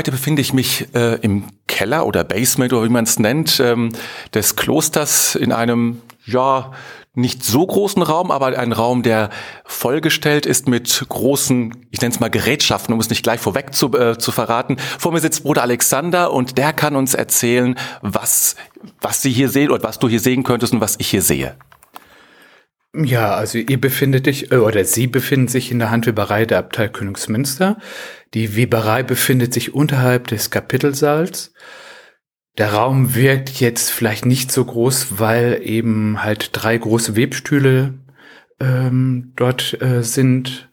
arbeite, befinde ich mich äh, im Keller oder Basement oder wie man es nennt, ähm, des Klosters in einem, ja, nicht so großen Raum, aber ein Raum, der vollgestellt ist mit großen, ich nenne es mal Gerätschaften, um es nicht gleich vorweg zu, äh, zu verraten. Vor mir sitzt Bruder Alexander und der kann uns erzählen, was, was Sie hier sehen oder was du hier sehen könntest und was ich hier sehe. Ja, also ihr befindet dich, äh, oder Sie befinden sich in der Handweberei der Abtei Königsmünster. Die Weberei befindet sich unterhalb des Kapitelsaals. Der Raum wirkt jetzt vielleicht nicht so groß, weil eben halt drei große Webstühle ähm, dort äh, sind.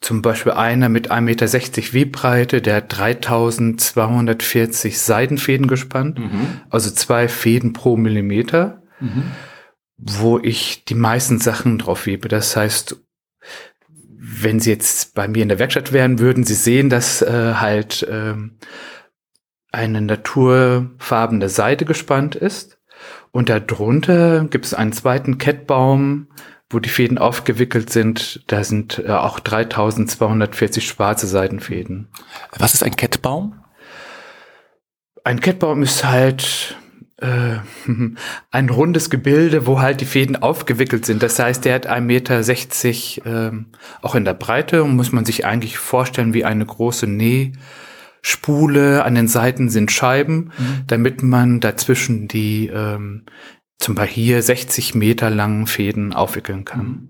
Zum Beispiel einer mit 1,60 Meter Webbreite, der hat 3240 Seidenfäden gespannt, mhm. also zwei Fäden pro Millimeter. Mhm wo ich die meisten Sachen drauf webe. Das heißt, wenn Sie jetzt bei mir in der Werkstatt wären, würden Sie sehen, dass äh, halt äh, eine naturfarbene Seite gespannt ist. Und darunter gibt es einen zweiten Kettbaum, wo die Fäden aufgewickelt sind. Da sind äh, auch 3240 schwarze Seidenfäden. Was ist ein Kettbaum? Ein Kettbaum ist halt äh, ein rundes Gebilde, wo halt die Fäden aufgewickelt sind. Das heißt, der hat 1,60 Meter ähm, auch in der Breite und muss man sich eigentlich vorstellen wie eine große Nähspule. An den Seiten sind Scheiben, mhm. damit man dazwischen die ähm, zum Beispiel hier 60 Meter langen Fäden aufwickeln kann. Mhm.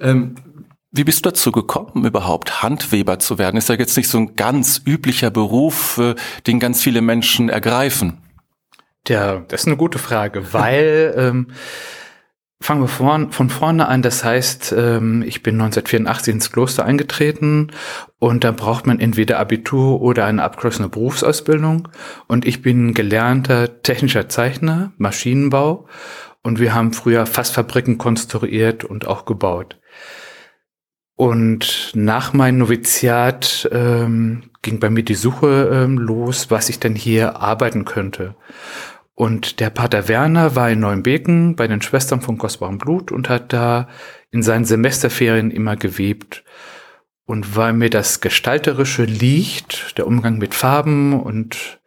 Ähm, wie bist du dazu gekommen, überhaupt Handweber zu werden? Ist ja jetzt nicht so ein ganz üblicher Beruf, äh, den ganz viele Menschen ergreifen. Tja, das ist eine gute Frage, weil ähm, fangen wir von, von vorne an. Das heißt, ähm, ich bin 1984 ins Kloster eingetreten und da braucht man entweder Abitur oder eine abgeschlossene Berufsausbildung. Und ich bin gelernter technischer Zeichner, Maschinenbau und wir haben früher Fassfabriken konstruiert und auch gebaut. Und nach meinem Noviziat ähm, ging bei mir die Suche ähm, los, was ich denn hier arbeiten könnte. Und der Pater Werner war in Neuenbeken bei den Schwestern von kostbarem Blut und hat da in seinen Semesterferien immer gewebt. Und weil mir das Gestalterische liegt, der Umgang mit Farben und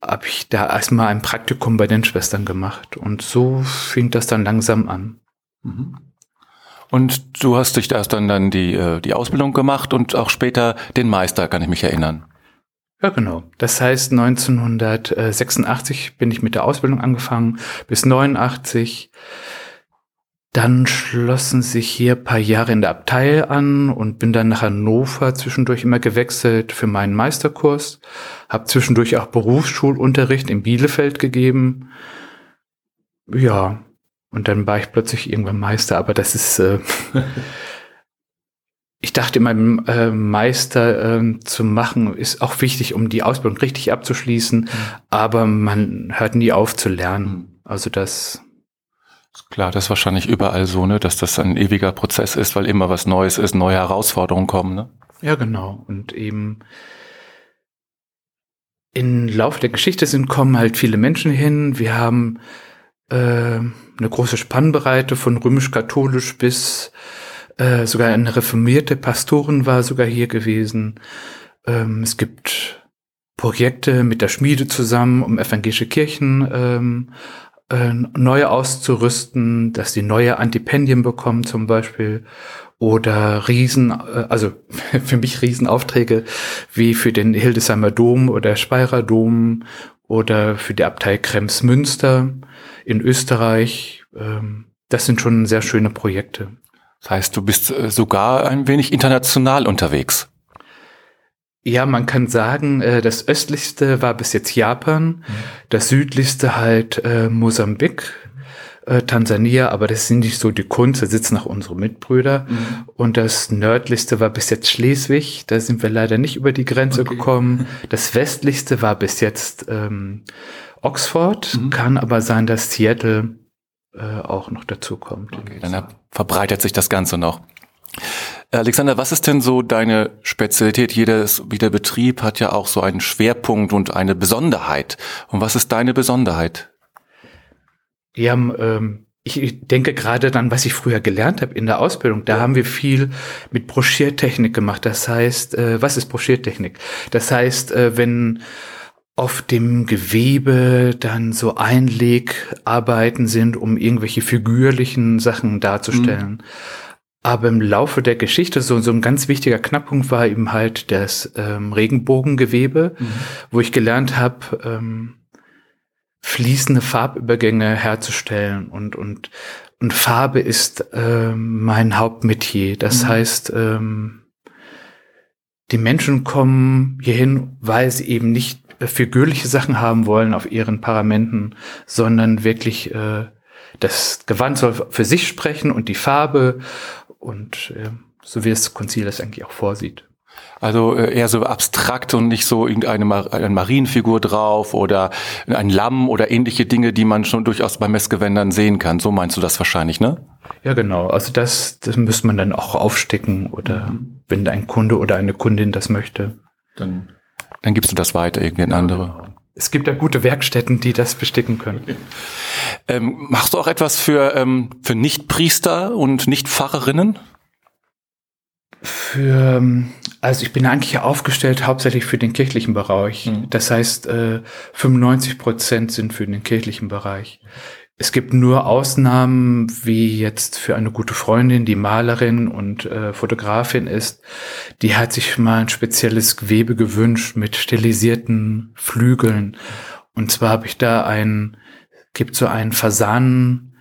habe ich da erstmal ein Praktikum bei den Schwestern gemacht. Und so fing das dann langsam an. Mhm. Und du hast dich da erst dann, dann die, äh, die Ausbildung gemacht und auch später den Meister, kann ich mich erinnern. Ja, genau. Das heißt, 1986 bin ich mit der Ausbildung angefangen, bis 89. Dann schlossen sich hier paar Jahre in der Abtei an und bin dann nach Hannover zwischendurch immer gewechselt für meinen Meisterkurs. Hab zwischendurch auch Berufsschulunterricht in Bielefeld gegeben. Ja, und dann war ich plötzlich irgendwann Meister, aber das ist äh, ich dachte immer, äh, Meister äh, zu machen ist auch wichtig, um die Ausbildung richtig abzuschließen, mhm. aber man hört nie auf zu lernen. Mhm. Also das Klar, das ist wahrscheinlich überall so, ne, dass das ein ewiger Prozess ist, weil immer was Neues ist, neue Herausforderungen kommen, ne? Ja, genau. Und eben im Laufe der Geschichte sind kommen halt viele Menschen hin. Wir haben äh, eine große Spannbreite von römisch-katholisch bis äh, sogar eine reformierte Pastorin war sogar hier gewesen. Ähm, es gibt Projekte mit der Schmiede zusammen, um evangelische Kirchen ähm, äh, neu auszurüsten, dass die neue Antipendien bekommen zum Beispiel oder Riesen, äh, also für mich Riesenaufträge wie für den Hildesheimer Dom oder Speyerer Dom oder für die Abtei Krems-Münster in Österreich. Ähm, das sind schon sehr schöne Projekte. Das heißt, du bist äh, sogar ein wenig international unterwegs. Ja, man kann sagen, äh, das östlichste war bis jetzt Japan, mhm. das südlichste halt äh, Mosambik, Tansania, aber das sind nicht so die Kunst, da sitzen auch unsere Mitbrüder. Mhm. Und das nördlichste war bis jetzt Schleswig, da sind wir leider nicht über die Grenze okay. gekommen. Das westlichste war bis jetzt ähm, Oxford, mhm. kann aber sein, dass Seattle äh, auch noch dazu kommt. Okay, dann verbreitet sich das Ganze noch. Alexander, was ist denn so deine Spezialität? Jedes, jeder Betrieb hat ja auch so einen Schwerpunkt und eine Besonderheit. Und was ist deine Besonderheit? Ja, ähm, ich denke gerade dann, was ich früher gelernt habe in der Ausbildung. Da haben wir viel mit Broschiertechnik gemacht. Das heißt, äh, was ist Broschiertechnik? Das heißt, äh, wenn auf dem Gewebe dann so Einlegarbeiten sind, um irgendwelche figürlichen Sachen darzustellen. Mhm. Aber im Laufe der Geschichte so, so ein ganz wichtiger Knackpunkt war eben halt das ähm, Regenbogengewebe, mhm. wo ich gelernt habe, ähm, fließende Farbübergänge herzustellen und und und Farbe ist ähm, mein Hauptmetier. Das mhm. heißt, ähm, die Menschen kommen hierhin, weil sie eben nicht figürliche Sachen haben wollen auf ihren Paramenten, sondern wirklich äh, das Gewand soll für sich sprechen und die Farbe und äh, so wie das Konzil das eigentlich auch vorsieht. Also äh, eher so abstrakt und nicht so irgendeine Mar eine Marienfigur drauf oder ein Lamm oder ähnliche Dinge, die man schon durchaus bei Messgewändern sehen kann. So meinst du das wahrscheinlich, ne? Ja, genau. Also das, das müsste man dann auch aufstecken oder mhm. wenn ein Kunde oder eine Kundin das möchte. Dann, dann gibst du das weiter irgendwie an andere. Es gibt ja gute Werkstätten, die das besticken können. Ähm, machst du auch etwas für, ähm, für Nichtpriester und Nichtpfarrerinnen? Für, ähm, also ich bin eigentlich aufgestellt hauptsächlich für den kirchlichen Bereich. Mhm. Das heißt, äh, 95 Prozent sind für den kirchlichen Bereich. Es gibt nur Ausnahmen, wie jetzt für eine gute Freundin, die Malerin und äh, Fotografin ist. Die hat sich mal ein spezielles Gewebe gewünscht mit stilisierten Flügeln. Und zwar habe ich da ein, gibt so ein Fasanen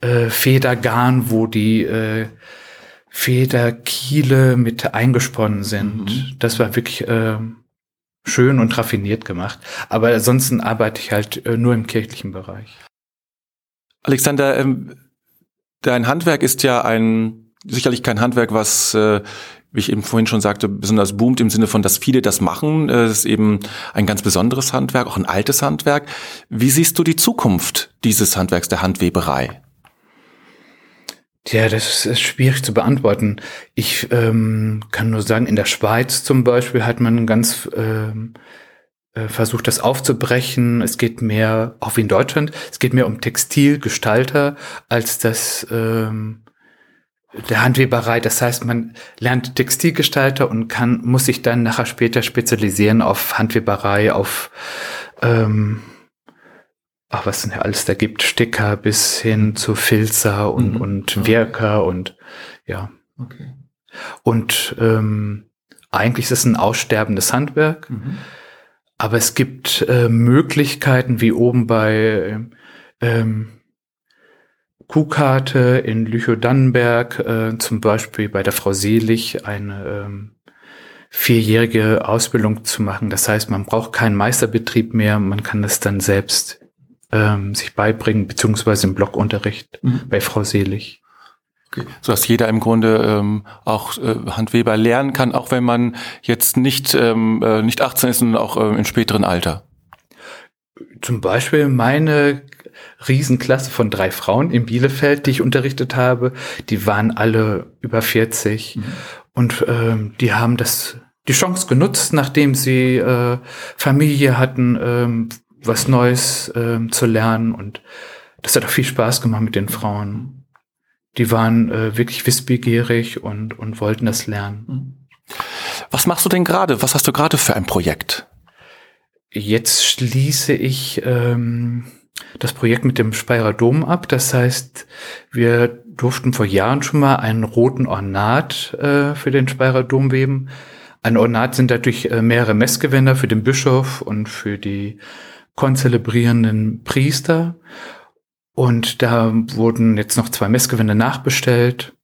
äh, Federgarn, wo die äh, Federkiele mit eingesponnen sind. Mhm. Das war wirklich äh, schön und raffiniert gemacht. Aber ansonsten arbeite ich halt äh, nur im kirchlichen Bereich. Alexander, ähm, dein Handwerk ist ja ein sicherlich kein Handwerk, was äh, wie ich eben vorhin schon sagte, besonders boomt im Sinne von, dass viele das machen. Es ist eben ein ganz besonderes Handwerk, auch ein altes Handwerk. Wie siehst du die Zukunft dieses Handwerks der Handweberei? Tja, das ist schwierig zu beantworten. Ich ähm, kann nur sagen, in der Schweiz zum Beispiel hat man ganz ähm, äh, versucht das aufzubrechen. Es geht mehr, auch wie in Deutschland, es geht mehr um Textilgestalter als das ähm, der Handweberei. Das heißt, man lernt Textilgestalter und kann, muss sich dann nachher später spezialisieren auf Handweberei, auf ähm, ach, was denn ja alles da gibt, Sticker bis hin zu Filzer und, mhm. und Wirker und ja. Okay. Und ähm, eigentlich ist es ein aussterbendes Handwerk. Mhm. Aber es gibt äh, Möglichkeiten, wie oben bei ähm, Kuhkarte in Lüchow-Dannenberg, äh, zum Beispiel bei der Frau Selig, eine ähm, vierjährige Ausbildung zu machen. Das heißt, man braucht keinen Meisterbetrieb mehr, man kann das dann selbst ähm, sich beibringen, beziehungsweise im Blockunterricht mhm. bei Frau Selig. Okay. So dass jeder im Grunde ähm, auch äh, Handweber lernen kann, auch wenn man jetzt nicht, ähm, äh, nicht 18 ist, sondern auch äh, im späteren Alter. Zum Beispiel meine Riesenklasse von drei Frauen in Bielefeld, die ich unterrichtet habe, die waren alle über 40 mhm. und ähm, die haben das die Chance genutzt, nachdem sie äh, Familie hatten, ähm, was Neues ähm, zu lernen und das hat auch viel Spaß gemacht mit den Frauen die waren äh, wirklich wissbegierig und, und wollten das lernen. Mhm. Was machst du denn gerade? Was hast du gerade für ein Projekt? Jetzt schließe ich ähm, das Projekt mit dem Speyerer Dom ab. Das heißt, wir durften vor Jahren schon mal einen roten Ornat äh, für den Speyerer Dom weben. Ein Ornat sind natürlich äh, mehrere Messgewänder für den Bischof und für die konzelebrierenden Priester. Und da wurden jetzt noch zwei Messgewände nachbestellt.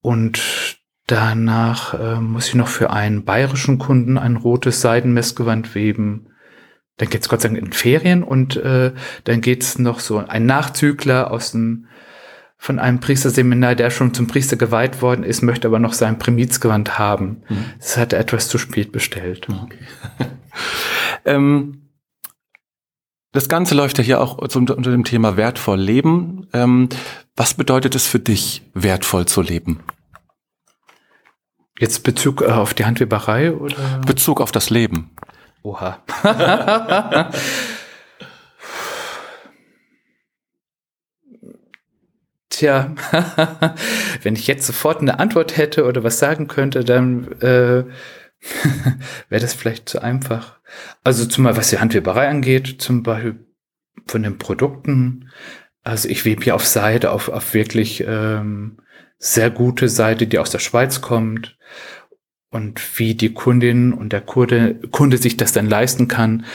Und danach äh, muss ich noch für einen bayerischen Kunden ein rotes Seidenmessgewand weben. Dann geht's Gott sei Dank in Ferien und äh, dann geht's noch so ein Nachzügler aus dem von einem Priesterseminar, der schon zum Priester geweiht worden ist, möchte aber noch sein Primizgewand haben. Mhm. Das hat er etwas zu spät bestellt. Okay. ähm das Ganze läuft ja hier auch unter dem Thema wertvoll leben. Ähm, was bedeutet es für dich, wertvoll zu leben? Jetzt Bezug äh, auf die Handweberei oder? Bezug auf das Leben. Oha. Tja, wenn ich jetzt sofort eine Antwort hätte oder was sagen könnte, dann äh, wäre das vielleicht zu einfach. Also zumal was die Handweberei angeht, zum Beispiel von den Produkten. Also ich webe hier auf Seite, auf, auf wirklich ähm, sehr gute Seite, die aus der Schweiz kommt. Und wie die Kundin und der Kunde, Kunde sich das dann leisten kann,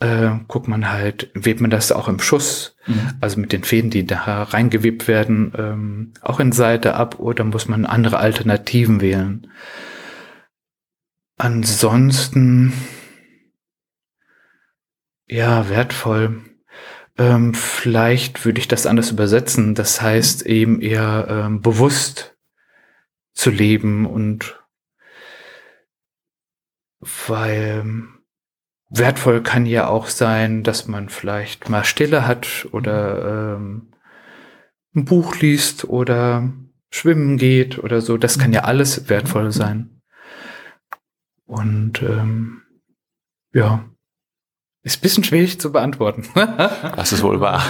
äh, guckt man halt, webt man das auch im Schuss, mhm. also mit den Fäden, die da reingewebt werden, ähm, auch in Seite ab oder muss man andere Alternativen wählen. Ansonsten, ja, wertvoll. Ähm, vielleicht würde ich das anders übersetzen. Das heißt eben eher ähm, bewusst zu leben und weil wertvoll kann ja auch sein, dass man vielleicht mal Stille hat oder ähm, ein Buch liest oder schwimmen geht oder so. Das kann ja alles wertvoll sein. Und ähm, ja, ist ein bisschen schwierig zu beantworten. das ist wohl wahr.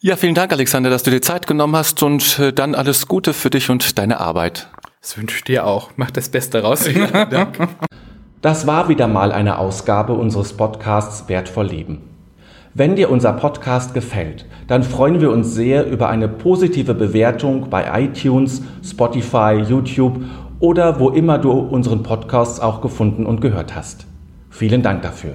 Ja, vielen Dank, Alexander, dass du dir Zeit genommen hast und äh, dann alles Gute für dich und deine Arbeit. Das wünsche ich dir auch. Mach das Beste raus. Das war wieder mal eine Ausgabe unseres Podcasts Wertvoll Leben. Wenn dir unser Podcast gefällt, dann freuen wir uns sehr über eine positive Bewertung bei iTunes, Spotify, YouTube oder wo immer du unseren Podcast auch gefunden und gehört hast. Vielen Dank dafür.